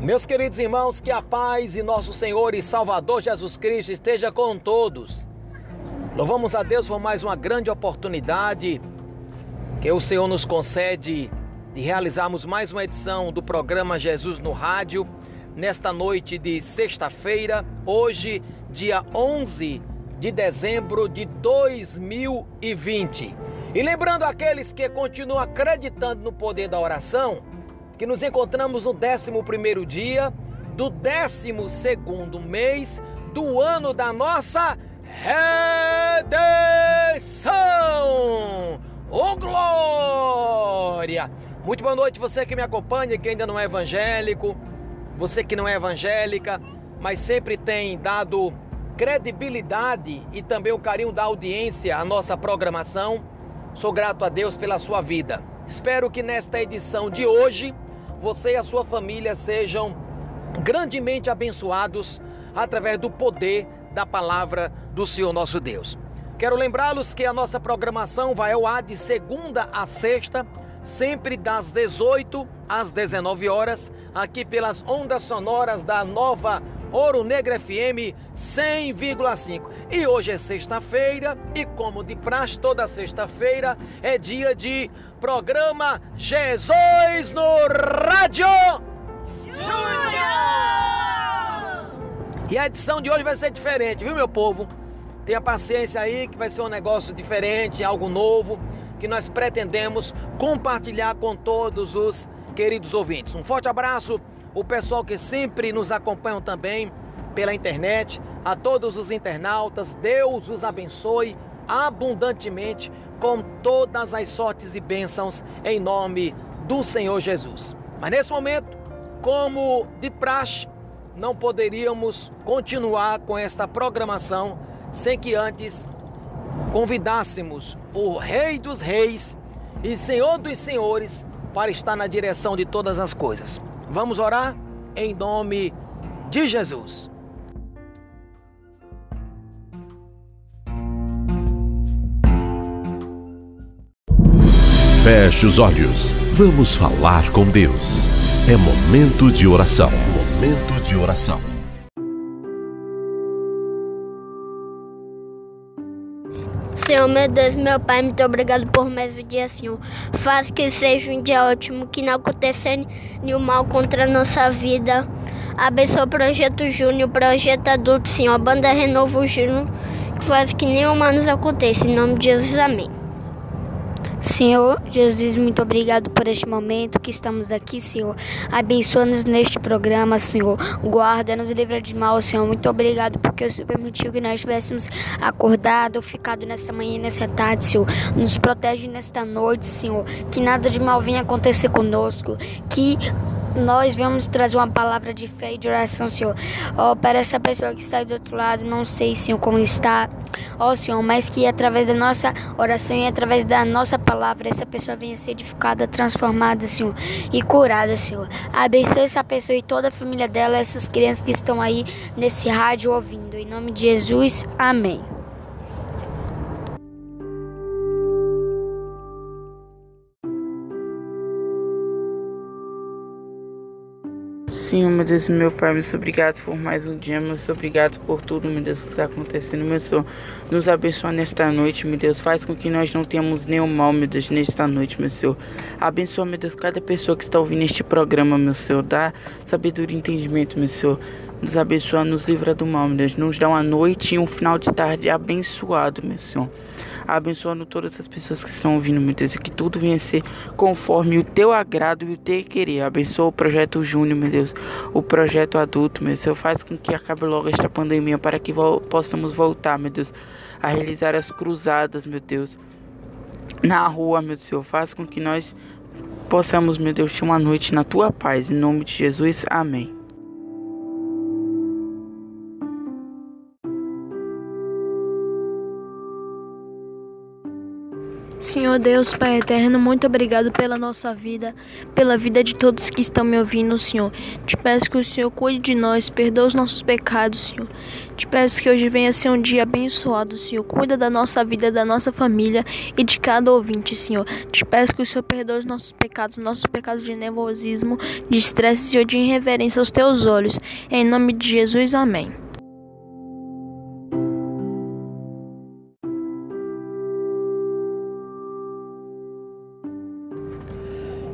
Meus queridos irmãos, que a paz e nosso Senhor e Salvador Jesus Cristo esteja com todos. Louvamos a Deus por mais uma grande oportunidade que o Senhor nos concede de realizarmos mais uma edição do programa Jesus no Rádio, nesta noite de sexta-feira, hoje, dia 11 de dezembro de 2020. E lembrando aqueles que continuam acreditando no poder da oração, que nos encontramos no 11 dia do 12 mês do ano da nossa redenção. Ô glória! Muito boa noite você que me acompanha, que ainda não é evangélico, você que não é evangélica, mas sempre tem dado credibilidade e também o carinho da audiência à nossa programação. Sou grato a Deus pela sua vida. Espero que nesta edição de hoje você e a sua família sejam grandemente abençoados através do poder da palavra do Senhor nosso Deus. Quero lembrá-los que a nossa programação vai ao ar de segunda a sexta, sempre das 18 às 19 horas, aqui pelas ondas sonoras da nova Ouro Negro FM 100,5. E hoje é sexta-feira e como de praxe toda sexta-feira é dia de programa Jesus no Rádio. E a edição de hoje vai ser diferente, viu meu povo? Tenha paciência aí que vai ser um negócio diferente, algo novo que nós pretendemos compartilhar com todos os queridos ouvintes. Um forte abraço o pessoal que sempre nos acompanham também pela internet, a todos os internautas, Deus os abençoe abundantemente com todas as sortes e bênçãos em nome do Senhor Jesus. Mas nesse momento, como de praxe, não poderíamos continuar com esta programação sem que antes convidássemos o Rei dos Reis e Senhor dos Senhores para estar na direção de todas as coisas. Vamos orar em nome de Jesus. Feche os olhos. Vamos falar com Deus. É momento de oração. Momento de oração. Meu Deus, meu Pai, muito obrigado por mais um dia, Senhor. Faz que seja um dia ótimo, que não aconteça nenhum mal contra a nossa vida. Abençoa o Projeto Júnior, Projeto Adulto, Senhor. A banda Renovo Júnior, que faz que nenhum mal nos aconteça. Em nome de Jesus, amém. Senhor Jesus, muito obrigado por este momento que estamos aqui, Senhor. Abençoa-nos neste programa, Senhor. Guarda-nos, livra de mal, Senhor. Muito obrigado porque o Senhor permitiu que nós estivéssemos acordado, ficado nessa manhã e nessa tarde, Senhor. Nos protege nesta noite, Senhor. Que nada de mal venha acontecer conosco. Que nós vamos trazer uma palavra de fé e de oração, Senhor. Ó, oh, para essa pessoa que está do outro lado, não sei, Senhor, como está. Ó, oh, Senhor, mas que através da nossa oração e através da nossa palavra, essa pessoa venha ser edificada, transformada, Senhor, e curada, Senhor. Abençoe essa pessoa e toda a família dela, essas crianças que estão aí nesse rádio ouvindo. Em nome de Jesus, amém. Senhor, meu Deus, meu Pai, muito obrigado por mais um dia, muito obrigado por tudo, meu Deus, que está acontecendo, meu Senhor. Nos abençoa nesta noite, meu Deus. Faz com que nós não tenhamos nenhum mal, meu Deus, nesta noite, meu Senhor. Abençoa, meu Deus, cada pessoa que está ouvindo este programa, meu Senhor. Dá sabedoria e entendimento, meu Senhor. Nos abençoa, nos livra do mal, meu Deus. Nos dá uma noite e um final de tarde abençoado, meu Senhor abençoando todas as pessoas que estão ouvindo, meu Deus, e que tudo venha ser conforme o teu agrado e o teu querer. Abençoa o projeto Júnior, meu Deus, o projeto adulto, meu Deus, faz com que acabe logo esta pandemia para que vo possamos voltar, meu Deus, a realizar as cruzadas, meu Deus, na rua, meu Senhor, faz com que nós possamos, meu Deus, ter uma noite na tua paz, em nome de Jesus, amém. Senhor Deus, Pai eterno, muito obrigado pela nossa vida, pela vida de todos que estão me ouvindo, Senhor. Te peço que o Senhor cuide de nós, perdoa os nossos pecados, Senhor. Te peço que hoje venha ser um dia abençoado, Senhor. Cuida da nossa vida, da nossa família e de cada ouvinte, Senhor. Te peço que o Senhor perdoe os nossos pecados, nossos pecados de nervosismo, de estresse e de irreverência aos teus olhos. Em nome de Jesus, amém.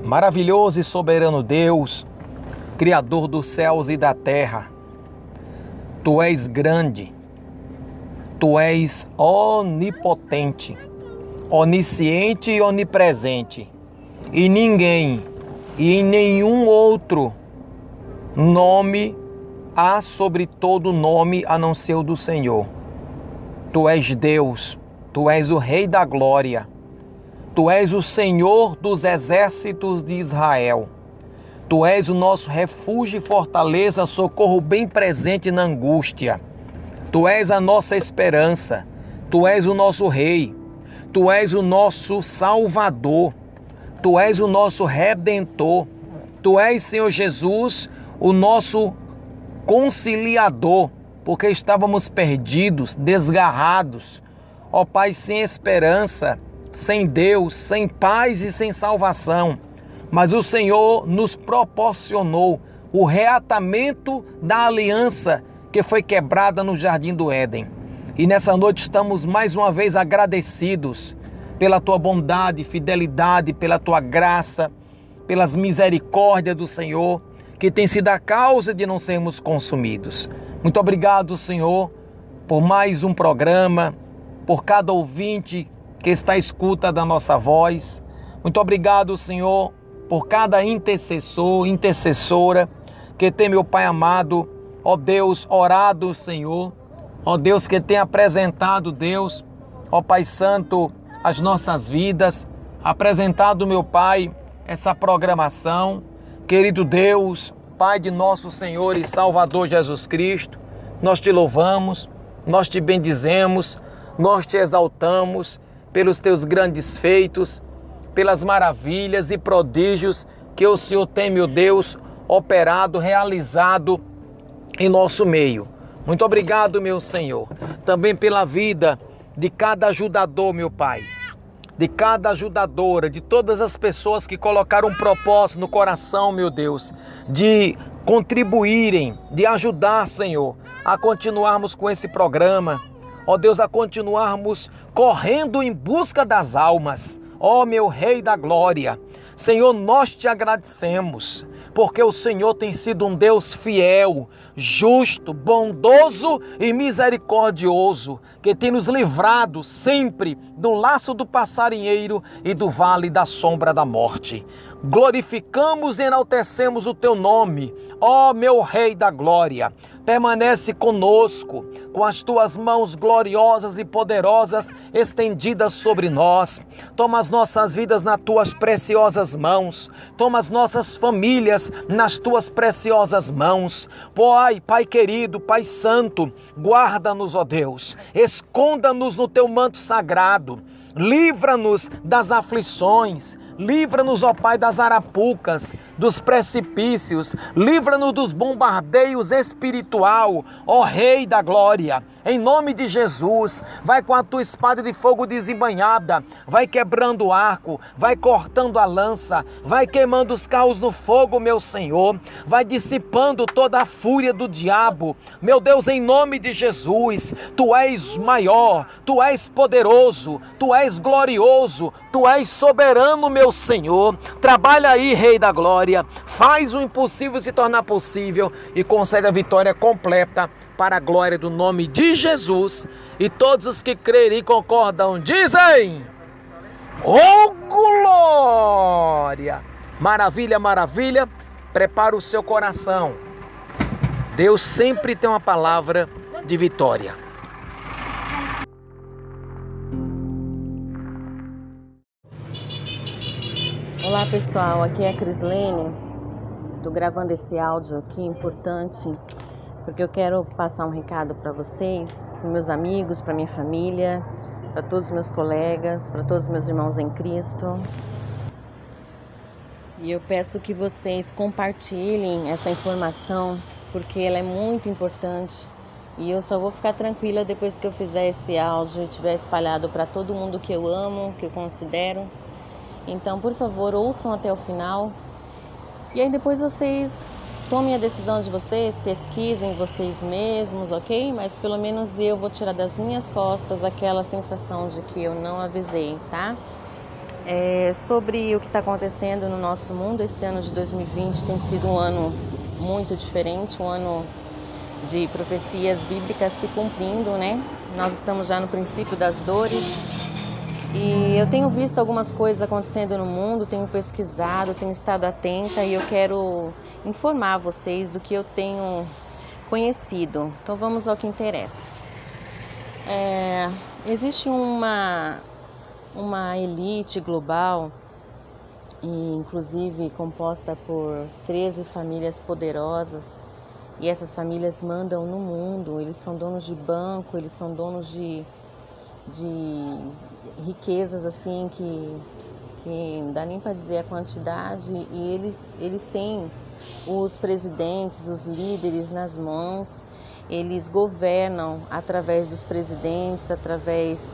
Maravilhoso e soberano Deus, Criador dos céus e da terra, Tu és grande, Tu és onipotente, onisciente e onipresente, e ninguém e nenhum outro nome há sobre todo nome a não ser o do Senhor. Tu és Deus, Tu és o Rei da Glória Tu és o Senhor dos exércitos de Israel. Tu és o nosso refúgio e fortaleza, socorro bem presente na angústia. Tu és a nossa esperança. Tu és o nosso Rei. Tu és o nosso Salvador. Tu és o nosso Redentor. Tu és, Senhor Jesus, o nosso conciliador, porque estávamos perdidos, desgarrados. Ó Pai, sem esperança sem Deus, sem paz e sem salvação. Mas o Senhor nos proporcionou o reatamento da aliança que foi quebrada no jardim do Éden. E nessa noite estamos mais uma vez agradecidos pela tua bondade, fidelidade, pela tua graça, pelas misericórdias do Senhor, que tem sido a causa de não sermos consumidos. Muito obrigado, Senhor, por mais um programa, por cada ouvinte que está à escuta da nossa voz. Muito obrigado, Senhor, por cada intercessor, intercessora que tem, meu Pai amado, ó Deus, orado, Senhor, ó Deus, que tem apresentado, Deus, ó Pai Santo, as nossas vidas, apresentado, meu Pai, essa programação. Querido Deus, Pai de nosso Senhor e Salvador Jesus Cristo, nós te louvamos, nós te bendizemos, nós te exaltamos pelos teus grandes feitos, pelas maravilhas e prodígios que o Senhor tem, meu Deus, operado, realizado em nosso meio. Muito obrigado, meu Senhor, também pela vida de cada ajudador, meu Pai, de cada ajudadora, de todas as pessoas que colocaram um propósito no coração, meu Deus, de contribuírem, de ajudar, Senhor, a continuarmos com esse programa ó Deus, a continuarmos correndo em busca das almas, ó meu Rei da Glória. Senhor, nós te agradecemos, porque o Senhor tem sido um Deus fiel, justo, bondoso e misericordioso, que tem nos livrado sempre do laço do passarinheiro e do vale da sombra da morte. Glorificamos e enaltecemos o teu nome, ó meu Rei da Glória permanece conosco, com as tuas mãos gloriosas e poderosas estendidas sobre nós. Toma as nossas vidas nas tuas preciosas mãos, toma as nossas famílias nas tuas preciosas mãos. Pai, Pai querido, Pai santo, guarda-nos, ó Deus, esconda-nos no teu manto sagrado, livra-nos das aflições. Livra-nos, ó Pai, das arapucas, dos precipícios, livra-nos dos bombardeios espiritual, ó Rei da Glória. Em nome de Jesus, vai com a tua espada de fogo desembanhada, vai quebrando o arco, vai cortando a lança, vai queimando os carros no fogo, meu Senhor, vai dissipando toda a fúria do diabo. Meu Deus, em nome de Jesus, tu és maior, tu és poderoso, tu és glorioso, tu és soberano, meu Senhor. Trabalha aí, Rei da Glória, faz o impossível se tornar possível e concede a vitória completa para a glória do nome de Jesus. E todos os que crerem e concordam dizem: Oh glória! Maravilha, maravilha. Prepara o seu coração. Deus sempre tem uma palavra de vitória. Olá pessoal, aqui é a Crislene. Estou gravando esse áudio aqui importante porque eu quero passar um recado para vocês, para meus amigos, para minha família, para todos os meus colegas, para todos os meus irmãos em Cristo. E eu peço que vocês compartilhem essa informação, porque ela é muito importante. E eu só vou ficar tranquila depois que eu fizer esse áudio e tiver espalhado para todo mundo que eu amo, que eu considero. Então, por favor, ouçam até o final. E aí depois vocês tomem a decisão de vocês, pesquisem vocês mesmos, ok? Mas pelo menos eu vou tirar das minhas costas aquela sensação de que eu não avisei, tá? É, sobre o que está acontecendo no nosso mundo, esse ano de 2020 tem sido um ano muito diferente, um ano de profecias bíblicas se cumprindo, né? Nós estamos já no princípio das dores e eu tenho visto algumas coisas acontecendo no mundo, tenho pesquisado, tenho estado atenta e eu quero informar vocês do que eu tenho conhecido. Então vamos ao que interessa. É, existe uma uma elite global, e inclusive composta por 13 famílias poderosas, e essas famílias mandam no mundo, eles são donos de banco, eles são donos de, de riquezas assim que, que não dá nem para dizer a quantidade, e eles, eles têm os presidentes, os líderes nas mãos, eles governam através dos presidentes, através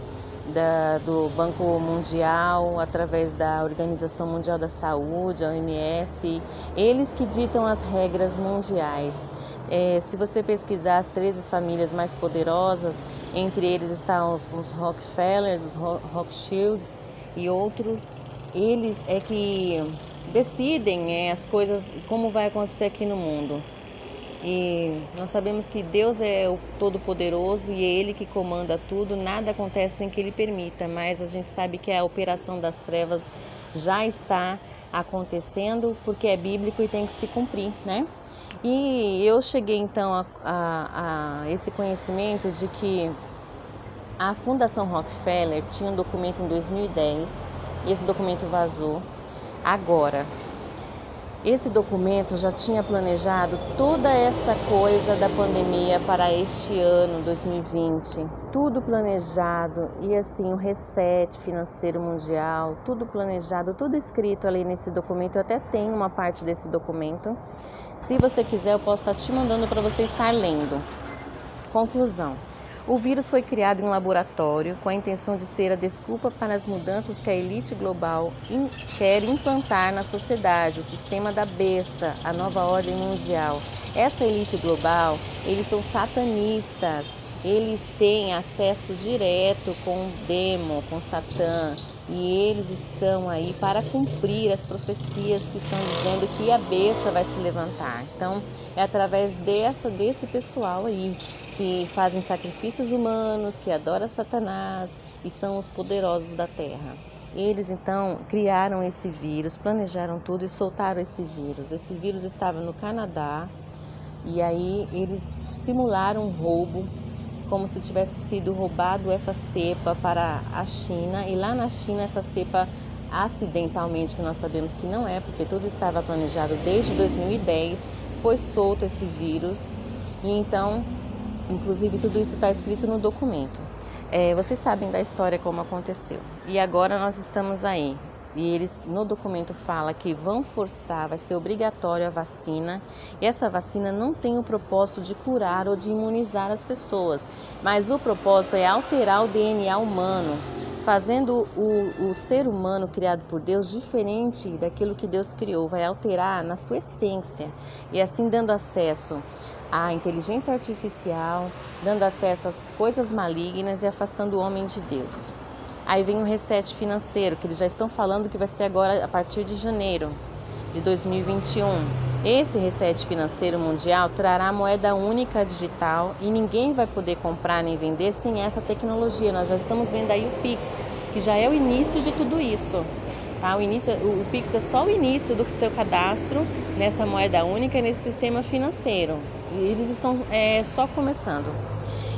da, do Banco Mundial, através da Organização Mundial da Saúde, a OMS, eles que ditam as regras mundiais. É, se você pesquisar as 13 famílias mais poderosas, entre eles estão os, os Rockefellers, os Rothschilds e outros, eles é que decidem é, as coisas, como vai acontecer aqui no mundo. E nós sabemos que Deus é o Todo-Poderoso e é Ele que comanda tudo, nada acontece sem que Ele permita, mas a gente sabe que a operação das trevas já está acontecendo porque é bíblico e tem que se cumprir, né? E eu cheguei então a, a, a esse conhecimento de que a Fundação Rockefeller tinha um documento em 2010 e esse documento vazou agora. Esse documento já tinha planejado toda essa coisa da pandemia para este ano 2020, tudo planejado e assim o reset financeiro mundial, tudo planejado, tudo escrito ali nesse documento. Eu até tenho uma parte desse documento. Se você quiser, eu posso estar te mandando para você estar lendo. Conclusão. O vírus foi criado em um laboratório com a intenção de ser a desculpa para as mudanças que a elite global quer implantar na sociedade, o sistema da besta, a nova ordem mundial. Essa elite global, eles são satanistas, eles têm acesso direto com o demo, com Satã, e eles estão aí para cumprir as profecias que estão dizendo que a besta vai se levantar. Então, é através dessa desse pessoal aí que fazem sacrifícios humanos, que adoram Satanás e são os poderosos da terra. Eles então criaram esse vírus, planejaram tudo e soltaram esse vírus. Esse vírus estava no Canadá e aí eles simularam um roubo, como se tivesse sido roubado essa cepa para a China e lá na China essa cepa acidentalmente, que nós sabemos que não é, porque tudo estava planejado desde 2010, foi solto esse vírus e então Inclusive, tudo isso está escrito no documento. É, vocês sabem da história como aconteceu. E agora nós estamos aí. E eles no documento fala que vão forçar, vai ser obrigatório a vacina. E essa vacina não tem o propósito de curar ou de imunizar as pessoas, mas o propósito é alterar o DNA humano, fazendo o, o ser humano criado por Deus diferente daquilo que Deus criou, vai alterar na sua essência e assim dando acesso a inteligência artificial, dando acesso às coisas malignas e afastando o homem de Deus. Aí vem o reset financeiro, que eles já estão falando que vai ser agora a partir de janeiro de 2021. Esse reset financeiro mundial trará moeda única digital e ninguém vai poder comprar nem vender sem essa tecnologia. Nós já estamos vendo aí o Pix, que já é o início de tudo isso. Tá? O, início, o, Pix é só o início do seu cadastro nessa moeda única, nesse sistema financeiro. Eles estão é, só começando.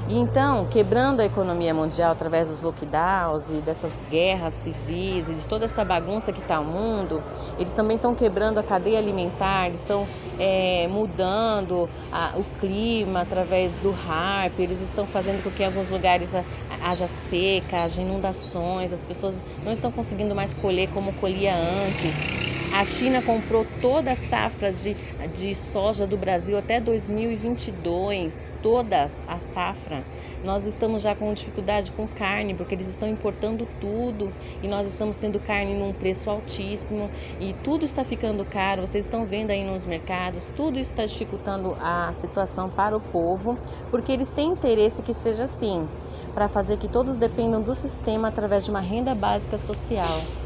E então, quebrando a economia mundial através dos lockdowns e dessas guerras civis e de toda essa bagunça que está o mundo, eles também estão quebrando a cadeia alimentar, estão é, mudando a, o clima através do harp, eles estão fazendo com que em alguns lugares haja seca, haja inundações, as pessoas não estão conseguindo mais colher como colhia antes. A China comprou toda a safra de, de soja do Brasil até 2022, todas a safra. Nós estamos já com dificuldade com carne, porque eles estão importando tudo e nós estamos tendo carne num preço altíssimo e tudo está ficando caro. Vocês estão vendo aí nos mercados, tudo está dificultando a situação para o povo, porque eles têm interesse que seja assim, para fazer que todos dependam do sistema através de uma renda básica social.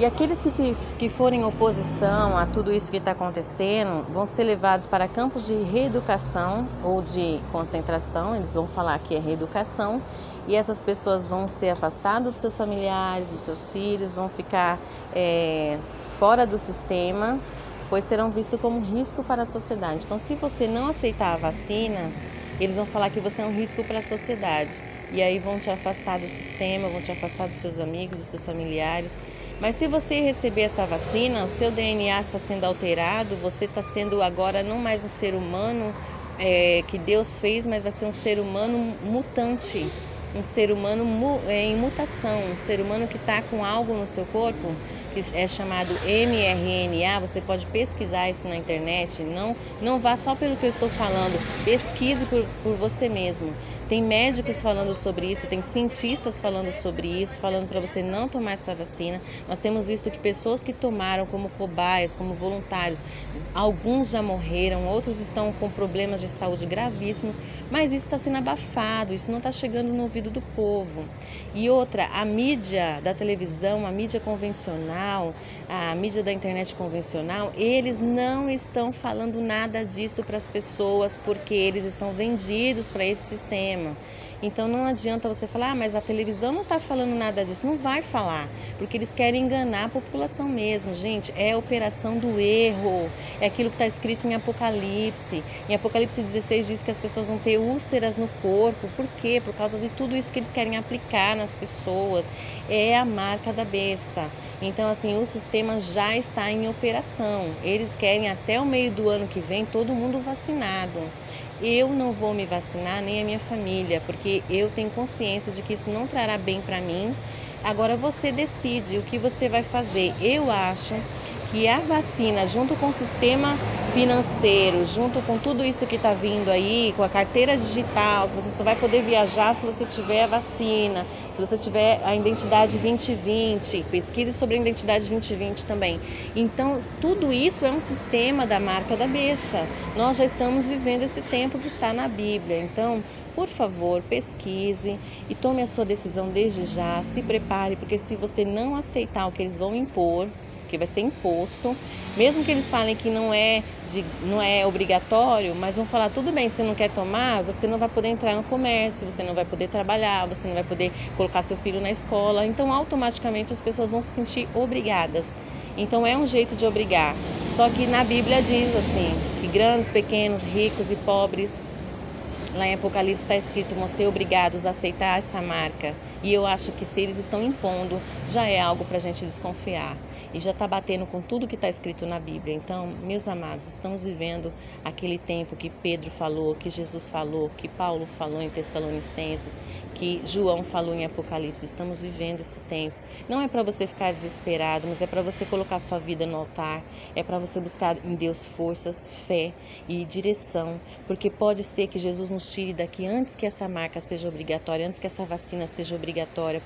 E aqueles que, se, que forem oposição a tudo isso que está acontecendo vão ser levados para campos de reeducação ou de concentração, eles vão falar que é reeducação, e essas pessoas vão ser afastadas dos seus familiares, dos seus filhos, vão ficar é, fora do sistema, pois serão vistos como risco para a sociedade. Então, se você não aceitar a vacina, eles vão falar que você é um risco para a sociedade. E aí vão te afastar do sistema, vão te afastar dos seus amigos, dos seus familiares. Mas se você receber essa vacina, o seu DNA está sendo alterado, você está sendo agora não mais um ser humano é, que Deus fez, mas vai ser um ser humano mutante, um ser humano é, em mutação, um ser humano que está com algo no seu corpo que é chamado mRNA, você pode pesquisar isso na internet, não, não vá só pelo que eu estou falando, pesquise por, por você mesmo. Tem médicos falando sobre isso, tem cientistas falando sobre isso, falando para você não tomar essa vacina. Nós temos visto que pessoas que tomaram como cobaias, como voluntários, alguns já morreram, outros estão com problemas de saúde gravíssimos, mas isso está sendo abafado, isso não está chegando no ouvido do povo. E outra, a mídia da televisão, a mídia convencional, a mídia da internet convencional, eles não estão falando nada disso para as pessoas porque eles estão vendidos para esse sistema. Então não adianta você falar, ah, mas a televisão não está falando nada disso. Não vai falar, porque eles querem enganar a população mesmo. Gente, é a operação do erro. É aquilo que está escrito em Apocalipse. Em Apocalipse 16 diz que as pessoas vão ter úlceras no corpo. Por quê? Por causa de tudo isso que eles querem aplicar nas pessoas. É a marca da besta. Então, assim, o sistema já está em operação. Eles querem até o meio do ano que vem todo mundo vacinado eu não vou me vacinar nem a minha família, porque eu tenho consciência de que isso não trará bem para mim. Agora você decide o que você vai fazer. Eu acho que a vacina, junto com o sistema financeiro, junto com tudo isso que está vindo aí, com a carteira digital, que você só vai poder viajar se você tiver a vacina, se você tiver a identidade 2020, pesquise sobre a identidade 2020 também. Então, tudo isso é um sistema da marca da besta. Nós já estamos vivendo esse tempo que está na Bíblia. Então, por favor, pesquise e tome a sua decisão desde já. Se prepare, porque se você não aceitar o que eles vão impor, que vai ser imposto, mesmo que eles falem que não é, de, não é obrigatório, mas vão falar, tudo bem, se não quer tomar, você não vai poder entrar no comércio, você não vai poder trabalhar, você não vai poder colocar seu filho na escola, então automaticamente as pessoas vão se sentir obrigadas. Então é um jeito de obrigar. Só que na Bíblia diz assim, que grandes, pequenos, ricos e pobres Lá em Apocalipse está escrito: vão ser obrigados a aceitar essa marca. E eu acho que se eles estão impondo, já é algo para a gente desconfiar. E já está batendo com tudo que está escrito na Bíblia. Então, meus amados, estamos vivendo aquele tempo que Pedro falou, que Jesus falou, que Paulo falou em Tessalonicenses, que João falou em Apocalipse. Estamos vivendo esse tempo. Não é para você ficar desesperado, mas é para você colocar sua vida no altar. É para você buscar em Deus forças, fé e direção. Porque pode ser que Jesus nos tire daqui antes que essa marca seja obrigatória, antes que essa vacina seja obrigatória,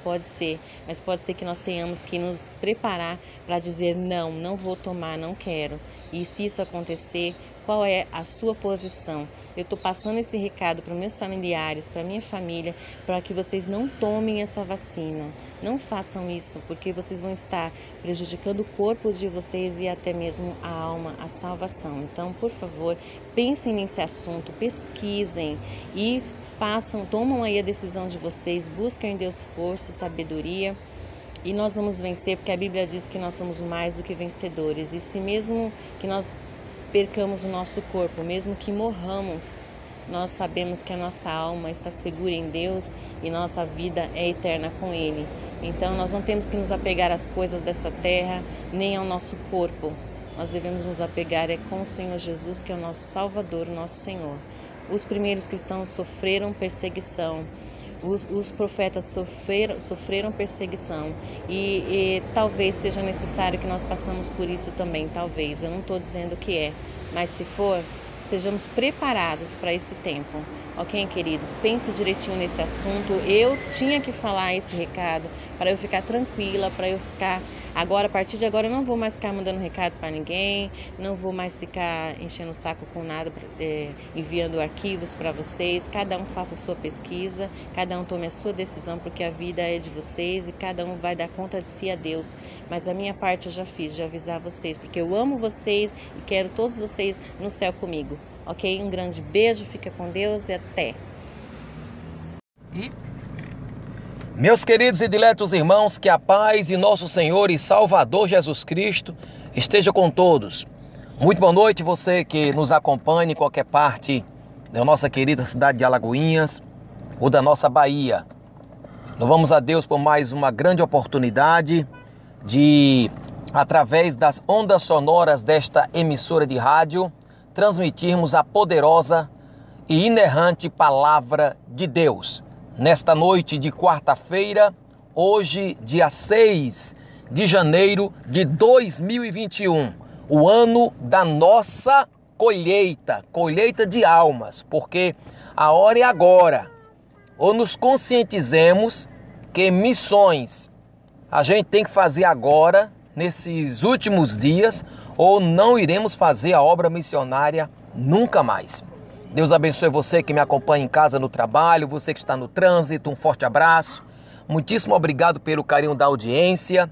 pode ser, mas pode ser que nós tenhamos que nos preparar para dizer não, não vou tomar, não quero. E se isso acontecer, qual é a sua posição? Eu estou passando esse recado para meus familiares, para minha família, para que vocês não tomem essa vacina. Não façam isso, porque vocês vão estar prejudicando o corpo de vocês e até mesmo a alma, a salvação. Então, por favor, pensem nesse assunto, pesquisem e façam, tomam aí a decisão de vocês, busquem em Deus força, sabedoria. E nós vamos vencer, porque a Bíblia diz que nós somos mais do que vencedores. E se mesmo que nós percamos o nosso corpo, mesmo que morramos, nós sabemos que a nossa alma está segura em Deus e nossa vida é eterna com Ele. Então nós não temos que nos apegar às coisas dessa terra, nem ao nosso corpo. Nós devemos nos apegar é com o Senhor Jesus, que é o nosso Salvador, o nosso Senhor. Os primeiros cristãos sofreram perseguição, os, os profetas sofreram, sofreram perseguição e, e, talvez seja necessário que nós passamos por isso também, talvez. Eu não estou dizendo que é, mas se for, estejamos preparados para esse tempo. Ok, queridos? Pense direitinho nesse assunto. Eu tinha que falar esse recado para eu ficar tranquila, para eu ficar Agora, a partir de agora, eu não vou mais ficar mandando recado para ninguém, não vou mais ficar enchendo o saco com nada, é, enviando arquivos para vocês. Cada um faça a sua pesquisa, cada um tome a sua decisão, porque a vida é de vocês e cada um vai dar conta de si a Deus. Mas a minha parte eu já fiz, de avisar vocês, porque eu amo vocês e quero todos vocês no céu comigo. Ok? Um grande beijo, fica com Deus e até. E meus queridos e diletos irmãos, que a paz e nosso Senhor e Salvador Jesus Cristo esteja com todos. Muito boa noite, você que nos acompanha em qualquer parte da nossa querida cidade de Alagoinhas ou da nossa Bahia. Louvamos a Deus por mais uma grande oportunidade de, através das ondas sonoras desta emissora de rádio, transmitirmos a poderosa e inerrante palavra de Deus nesta noite de quarta-feira, hoje, dia 6 de janeiro de 2021, o ano da nossa colheita, colheita de almas, porque a hora é agora. Ou nos conscientizemos que missões a gente tem que fazer agora, nesses últimos dias, ou não iremos fazer a obra missionária nunca mais. Deus abençoe você que me acompanha em casa no trabalho, você que está no trânsito, um forte abraço. Muitíssimo obrigado pelo carinho da audiência.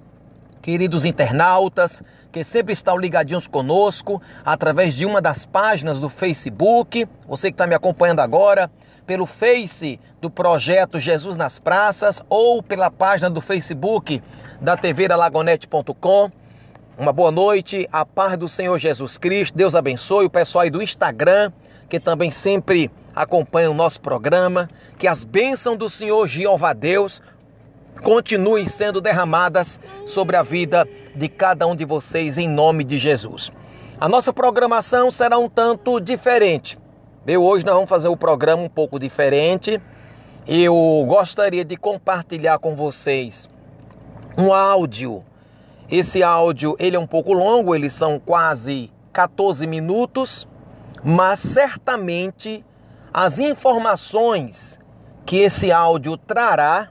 Queridos internautas que sempre estão ligadinhos conosco através de uma das páginas do Facebook, você que está me acompanhando agora, pelo Face do projeto Jesus nas Praças ou pela página do Facebook da tvalagonete.com. Uma boa noite, a paz do Senhor Jesus Cristo, Deus abençoe o pessoal aí do Instagram, que também sempre acompanha o nosso programa. Que as bênçãos do Senhor Jeová Deus continuem sendo derramadas sobre a vida de cada um de vocês em nome de Jesus. A nossa programação será um tanto diferente. Eu hoje nós vamos fazer o programa um pouco diferente. Eu gostaria de compartilhar com vocês um áudio. Esse áudio ele é um pouco longo, eles são quase 14 minutos mas certamente as informações que esse áudio trará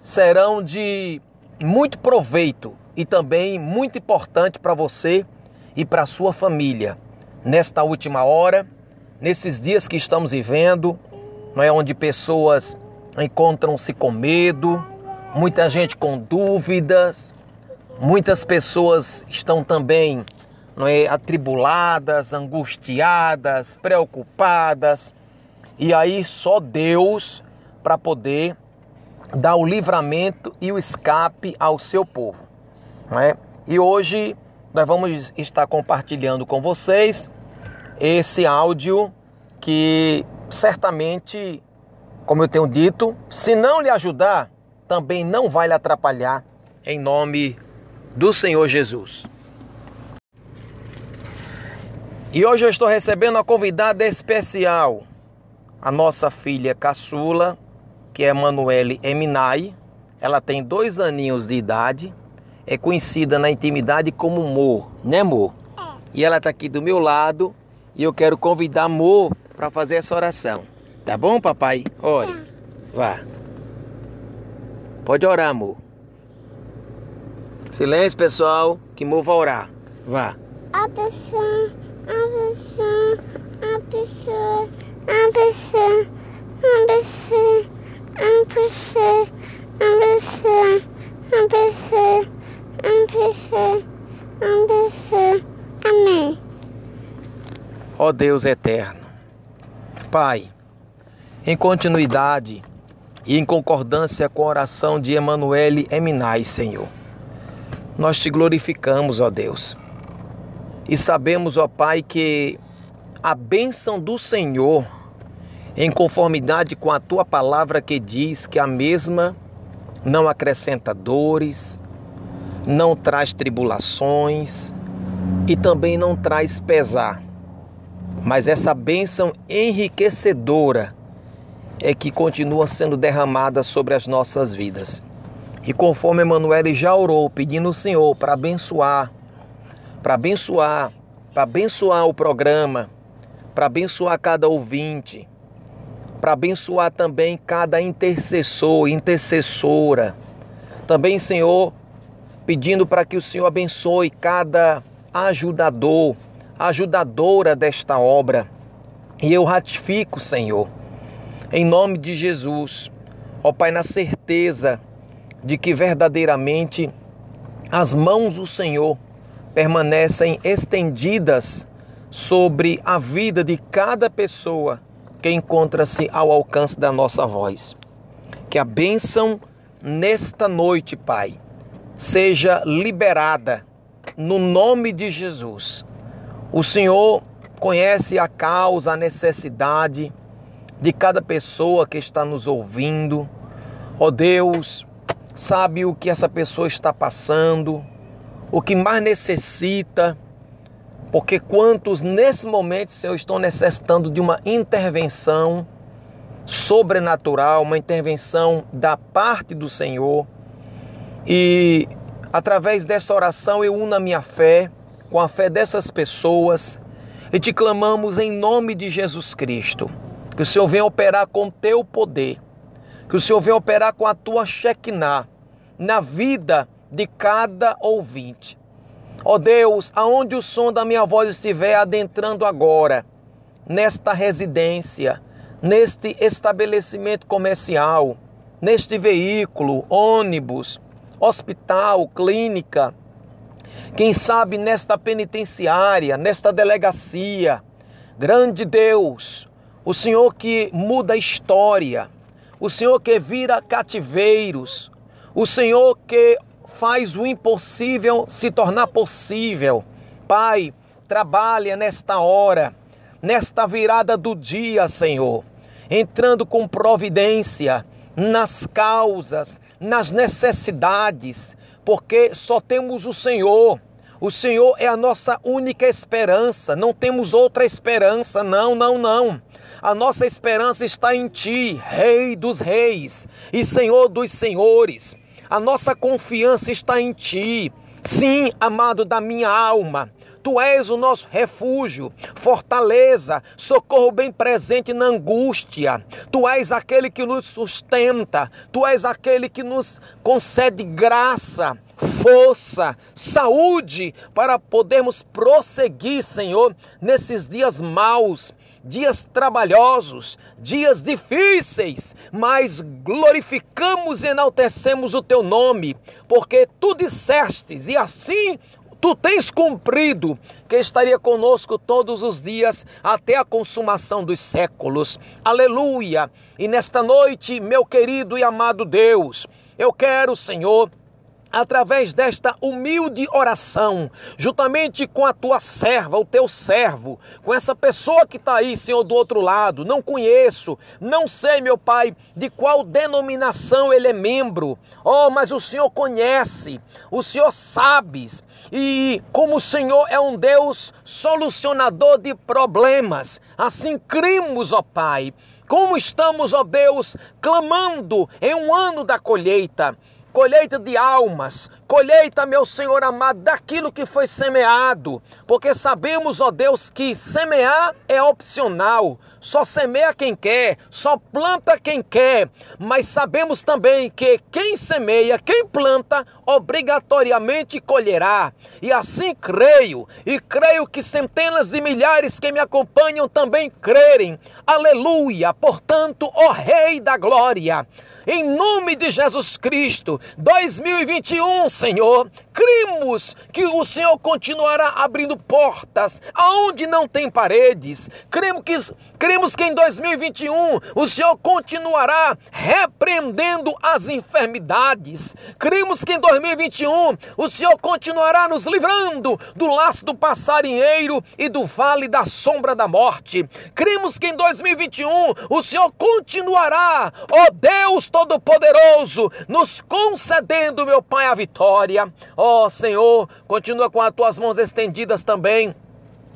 serão de muito proveito e também muito importante para você e para sua família. Nesta última hora, nesses dias que estamos vivendo, não é onde pessoas encontram-se com medo, muita gente com dúvidas, muitas pessoas estão também não é, atribuladas, angustiadas, preocupadas. E aí só Deus para poder dar o livramento e o escape ao seu povo. Não é? E hoje nós vamos estar compartilhando com vocês esse áudio que certamente, como eu tenho dito, se não lhe ajudar, também não vai lhe atrapalhar, em nome do Senhor Jesus. E hoje eu estou recebendo a convidada especial, a nossa filha caçula, que é Manuele Eminai. Ela tem dois aninhos de idade, é conhecida na intimidade como Mo, né Mo? É. E ela está aqui do meu lado e eu quero convidar Mo para fazer essa oração. Tá bom, papai? Ore. Tá. Vá. Pode orar, Mo. Silêncio, pessoal, que Mo vai orar. Vá. A pessoa a pessoa, a pessoa, a pessoa, a pessoa, a pessoa, a pessoa, a pessoa, a pessoa. Amém. Ó Deus eterno, Pai, em continuidade e em concordância com a oração de Emanuele Eminai, Senhor. Nós te glorificamos, ó Deus e sabemos, ó Pai, que a bênção do Senhor em conformidade com a tua palavra que diz que a mesma não acrescenta dores, não traz tribulações e também não traz pesar. Mas essa bênção enriquecedora é que continua sendo derramada sobre as nossas vidas. E conforme Emanuele já orou, pedindo ao Senhor para abençoar, para abençoar, para abençoar o programa, para abençoar cada ouvinte, para abençoar também cada intercessor, intercessora. Também, Senhor, pedindo para que o Senhor abençoe cada ajudador, ajudadora desta obra. E eu ratifico, Senhor, em nome de Jesus, ó Pai, na certeza de que verdadeiramente as mãos do Senhor permanecem estendidas sobre a vida de cada pessoa que encontra-se ao alcance da nossa voz. Que a bênção nesta noite, Pai, seja liberada no nome de Jesus. O Senhor conhece a causa, a necessidade de cada pessoa que está nos ouvindo. Ó oh Deus, sabe o que essa pessoa está passando, o que mais necessita, porque quantos nesse momento, Senhor, estão necessitando de uma intervenção sobrenatural, uma intervenção da parte do Senhor. E através dessa oração eu uno a minha fé com a fé dessas pessoas e te clamamos em nome de Jesus Cristo. Que o Senhor venha operar com teu poder que o Senhor venha operar com a tua Shekinah na vida de cada ouvinte. Ó oh Deus, aonde o som da minha voz estiver adentrando agora, nesta residência, neste estabelecimento comercial, neste veículo, ônibus, hospital, clínica, quem sabe nesta penitenciária, nesta delegacia. Grande Deus, o Senhor que muda a história, o Senhor que vira cativeiros, o Senhor que faz o impossível se tornar possível. Pai, trabalha nesta hora, nesta virada do dia, Senhor, entrando com providência nas causas, nas necessidades, porque só temos o Senhor. O Senhor é a nossa única esperança, não temos outra esperança, não, não, não. A nossa esperança está em Ti, Rei dos Reis e Senhor dos Senhores. A nossa confiança está em Ti. Sim, amado da minha alma, Tu és o nosso refúgio, fortaleza, socorro bem presente na angústia. Tu és aquele que nos sustenta, Tu és aquele que nos concede graça, força, saúde para podermos prosseguir, Senhor, nesses dias maus, dias trabalhosos, dias difíceis, mas glorificamos e enaltecemos o teu nome, porque tu dissestes e assim tu tens cumprido que estaria conosco todos os dias até a consumação dos séculos. Aleluia! E nesta noite, meu querido e amado Deus, eu quero, Senhor, através desta humilde oração, juntamente com a tua serva, o teu servo, com essa pessoa que está aí, Senhor, do outro lado, não conheço, não sei, meu Pai, de qual denominação ele é membro, oh, mas o Senhor conhece, o Senhor sabe, e como o Senhor é um Deus solucionador de problemas, assim cremos, ó oh, Pai, como estamos, ó Deus, clamando em um ano da colheita colheita de almas, colheita, meu Senhor amado, daquilo que foi semeado, porque sabemos, ó Deus, que semear é opcional, só semeia quem quer, só planta quem quer, mas sabemos também que quem semeia, quem planta, obrigatoriamente colherá. E assim creio, e creio que centenas de milhares que me acompanham também crerem. Aleluia! Portanto, ó Rei da Glória, em nome de Jesus Cristo, 2021, Senhor, cremos que o Senhor continuará abrindo portas aonde não tem paredes. Cremos que, Cremos que em 2021 o Senhor continuará repreendendo as enfermidades. Cremos que em 2021 o Senhor continuará nos livrando do laço do passarinheiro e do vale da sombra da morte. Cremos que em 2021 o Senhor continuará, ó Deus Todo-Poderoso, nos concedendo, meu Pai, a vitória. Ó Senhor, continua com as tuas mãos estendidas também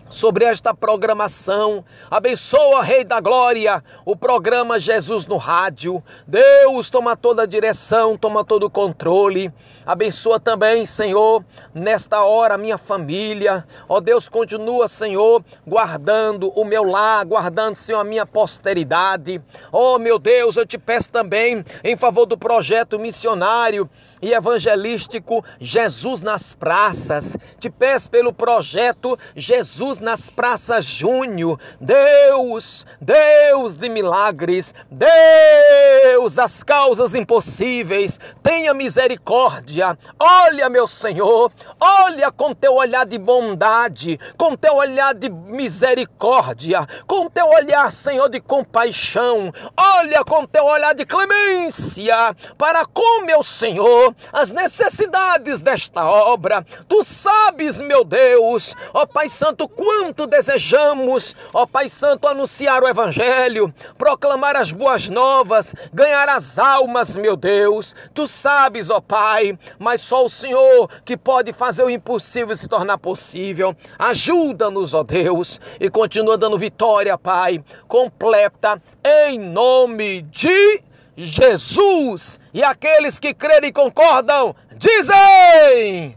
sobre esta programação. Abençoa, Rei da Glória, o programa Jesus no Rádio. Deus toma toda a direção, toma todo o controle. Abençoa também, Senhor, nesta hora minha família. Ó Deus, continua, Senhor, guardando o meu lar, guardando, Senhor, a minha posteridade. Ó meu Deus, eu te peço também em favor do projeto missionário e evangelístico Jesus nas Praças. Te peço pelo projeto Jesus nas Praças Júnior. Deus, Deus de milagres, Deus das causas impossíveis, tenha misericórdia. Olha, meu Senhor, olha com teu olhar de bondade, com teu olhar de misericórdia, com teu olhar, Senhor, de compaixão. Olha com teu olhar de clemência para com meu Senhor as necessidades desta obra. Tu sabes, meu Deus, ó Pai Santo, quanto desejamos, ó Pai Santo, anunciar o Evangelho, proclamar as boas novas, ganhar as almas, meu Deus. Tu sabes, ó Pai, mas só o Senhor que pode fazer o impossível se tornar possível. Ajuda-nos, ó Deus, e continua dando vitória, Pai, completa, em nome de Jesus. E aqueles que crerem e concordam, dizem: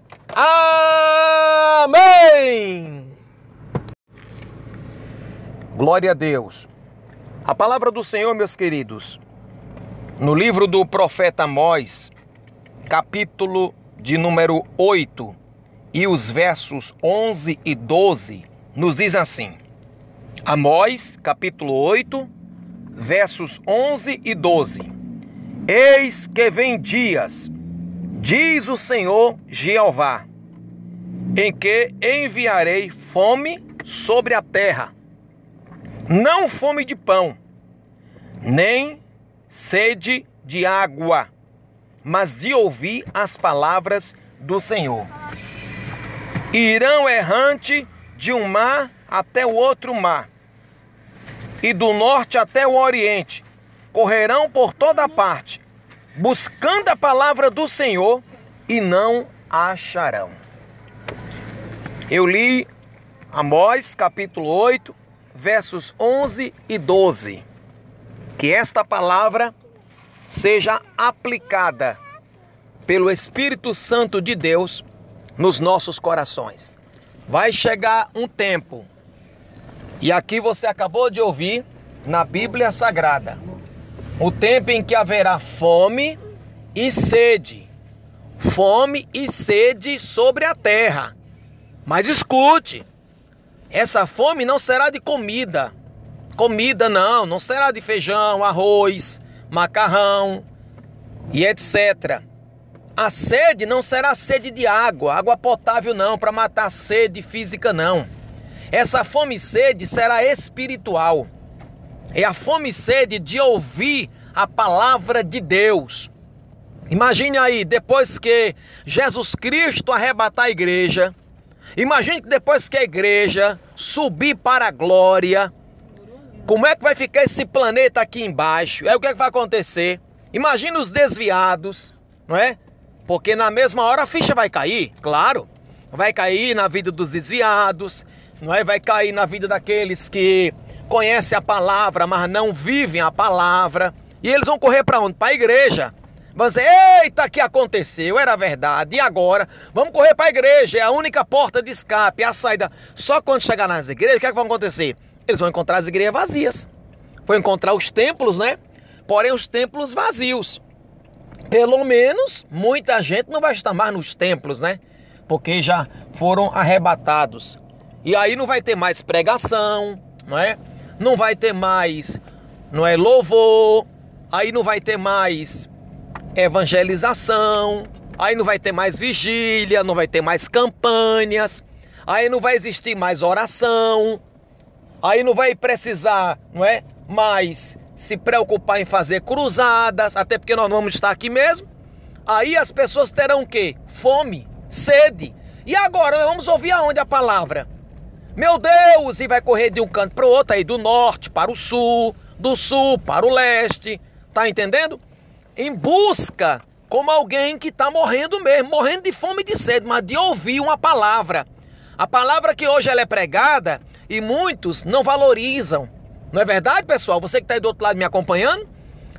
Amém. Glória a Deus. A palavra do Senhor, meus queridos, no livro do profeta Amós, capítulo de número 8, e os versos 11 e 12, nos diz assim: Amós, capítulo 8, versos 11 e 12. Eis que vem dias, diz o Senhor Jeová, em que enviarei fome sobre a terra, não fome de pão, nem sede de água, mas de ouvir as palavras do Senhor. Irão errante de um mar até o outro mar e do norte até o oriente, correrão por toda parte, buscando a palavra do Senhor e não acharão. Eu li Amós capítulo 8, versos 11 e 12. Que esta palavra seja aplicada pelo Espírito Santo de Deus nos nossos corações. Vai chegar um tempo e aqui você acabou de ouvir na Bíblia Sagrada o tempo em que haverá fome e sede. Fome e sede sobre a terra. Mas escute, essa fome não será de comida. Comida não, não será de feijão, arroz, macarrão e etc. A sede não será sede de água, água potável não, para matar sede física não. Essa fome e sede será espiritual. É a fome e sede de ouvir a palavra de Deus. Imagine aí, depois que Jesus Cristo arrebatar a igreja, imagine que depois que a igreja subir para a glória, como é que vai ficar esse planeta aqui embaixo? É o que, é que vai acontecer? Imagine os desviados, não é? Porque na mesma hora a ficha vai cair, claro. Vai cair na vida dos desviados, não é? Vai cair na vida daqueles que conhecem a palavra, mas não vivem a palavra. E eles vão correr para onde? Para a igreja. Vão dizer, eita, que aconteceu, era verdade. E agora? Vamos correr para a igreja, é a única porta de escape, é a saída. Só quando chegar nas igrejas, o que, é que vai acontecer? Eles vão encontrar as igrejas vazias. Vão encontrar os templos, né? Porém, os templos vazios. Pelo menos, muita gente não vai estar mais nos templos, né? Porque já foram arrebatados. E aí não vai ter mais pregação, não é? Não vai ter mais, não é louvor, aí não vai ter mais evangelização, aí não vai ter mais vigília, não vai ter mais campanhas, aí não vai existir mais oração. Aí não vai precisar, não é? Mais se preocupar em fazer cruzadas, até porque nós vamos estar aqui mesmo. Aí as pessoas terão o quê? Fome, sede. E agora vamos ouvir aonde a palavra? Meu Deus! E vai correr de um canto para o outro, aí do norte para o sul, do sul para o leste. Tá entendendo? Em busca, como alguém que está morrendo mesmo, morrendo de fome e de sede, mas de ouvir uma palavra. A palavra que hoje ela é pregada e muitos não valorizam. Não é verdade, pessoal? Você que está aí do outro lado me acompanhando?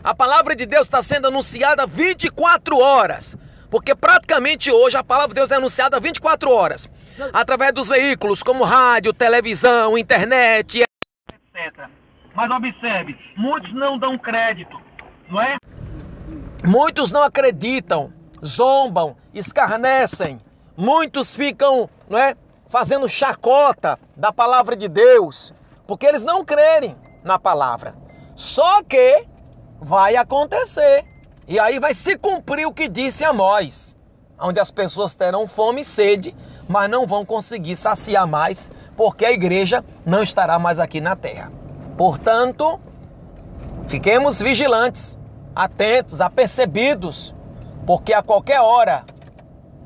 A palavra de Deus está sendo anunciada 24 horas. Porque praticamente hoje a palavra de Deus é anunciada 24 horas. Através dos veículos como rádio, televisão, internet, etc. Mas observe, muitos não dão crédito, não é? Muitos não acreditam, zombam, escarnecem. Muitos ficam, não é, fazendo chacota da palavra de Deus, porque eles não crerem na palavra. Só que vai acontecer. E aí vai se cumprir o que disse Amós, onde as pessoas terão fome e sede, mas não vão conseguir saciar mais, porque a igreja não estará mais aqui na terra. Portanto, fiquemos vigilantes, atentos, apercebidos, porque a qualquer hora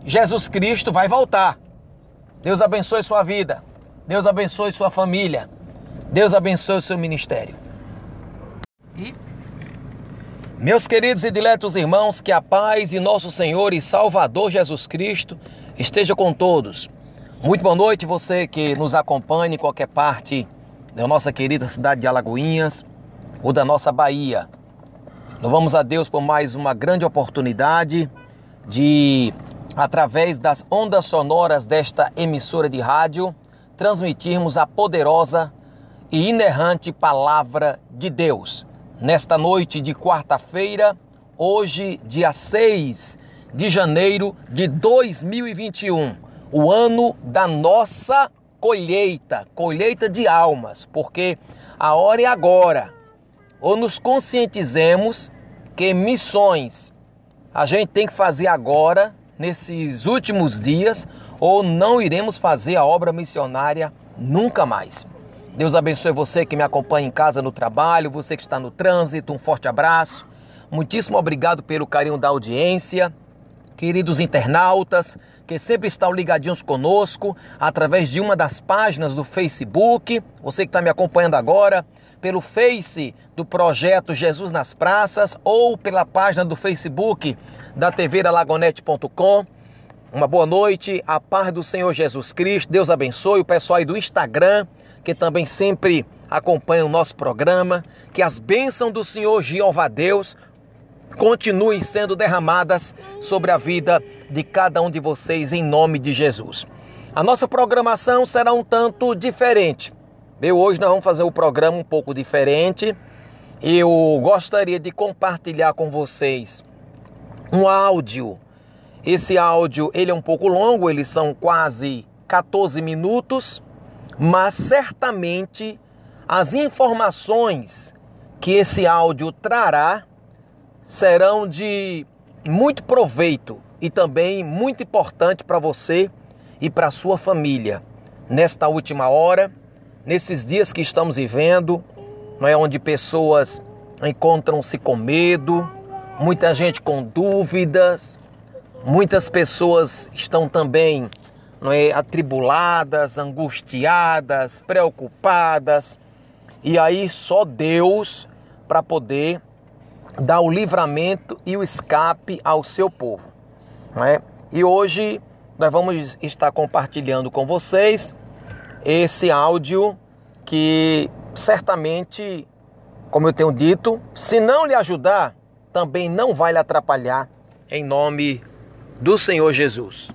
Jesus Cristo vai voltar. Deus abençoe sua vida. Deus abençoe sua família. Deus abençoe seu ministério. E meus queridos e diletos irmãos, que a paz de nosso Senhor e Salvador Jesus Cristo esteja com todos. Muito boa noite, você que nos acompanha em qualquer parte da nossa querida cidade de Alagoinhas ou da nossa Bahia. Louvamos a Deus por mais uma grande oportunidade de, através das ondas sonoras desta emissora de rádio, transmitirmos a poderosa e inerrante palavra de Deus nesta noite de quarta-feira, hoje, dia 6 de janeiro de 2021, o ano da nossa colheita, colheita de almas, porque a hora é agora. Ou nos conscientizemos que missões a gente tem que fazer agora, nesses últimos dias, ou não iremos fazer a obra missionária nunca mais. Deus abençoe você que me acompanha em casa, no trabalho, você que está no trânsito, um forte abraço. Muitíssimo obrigado pelo carinho da audiência. Queridos internautas, que sempre estão ligadinhos conosco através de uma das páginas do Facebook, você que está me acompanhando agora, pelo Face do projeto Jesus nas Praças ou pela página do Facebook da tvalagonete.com. Uma boa noite, a paz do Senhor Jesus Cristo, Deus abençoe o pessoal aí do Instagram, que também sempre acompanha o nosso programa. Que as bênçãos do Senhor Jeová Deus continuem sendo derramadas sobre a vida de cada um de vocês em nome de Jesus. A nossa programação será um tanto diferente. Eu hoje nós vamos fazer o programa um pouco diferente. Eu gostaria de compartilhar com vocês um áudio. Esse áudio ele é um pouco longo, eles são quase 14 minutos mas certamente as informações que esse áudio trará serão de muito proveito e também muito importante para você e para sua família nesta última hora, nesses dias que estamos vivendo, não é onde pessoas encontram-se com medo, muita gente com dúvidas, muitas pessoas estão também não é, atribuladas, angustiadas, preocupadas. E aí só Deus para poder dar o livramento e o escape ao seu povo. Não é? E hoje nós vamos estar compartilhando com vocês esse áudio que certamente, como eu tenho dito, se não lhe ajudar, também não vai lhe atrapalhar, em nome do Senhor Jesus.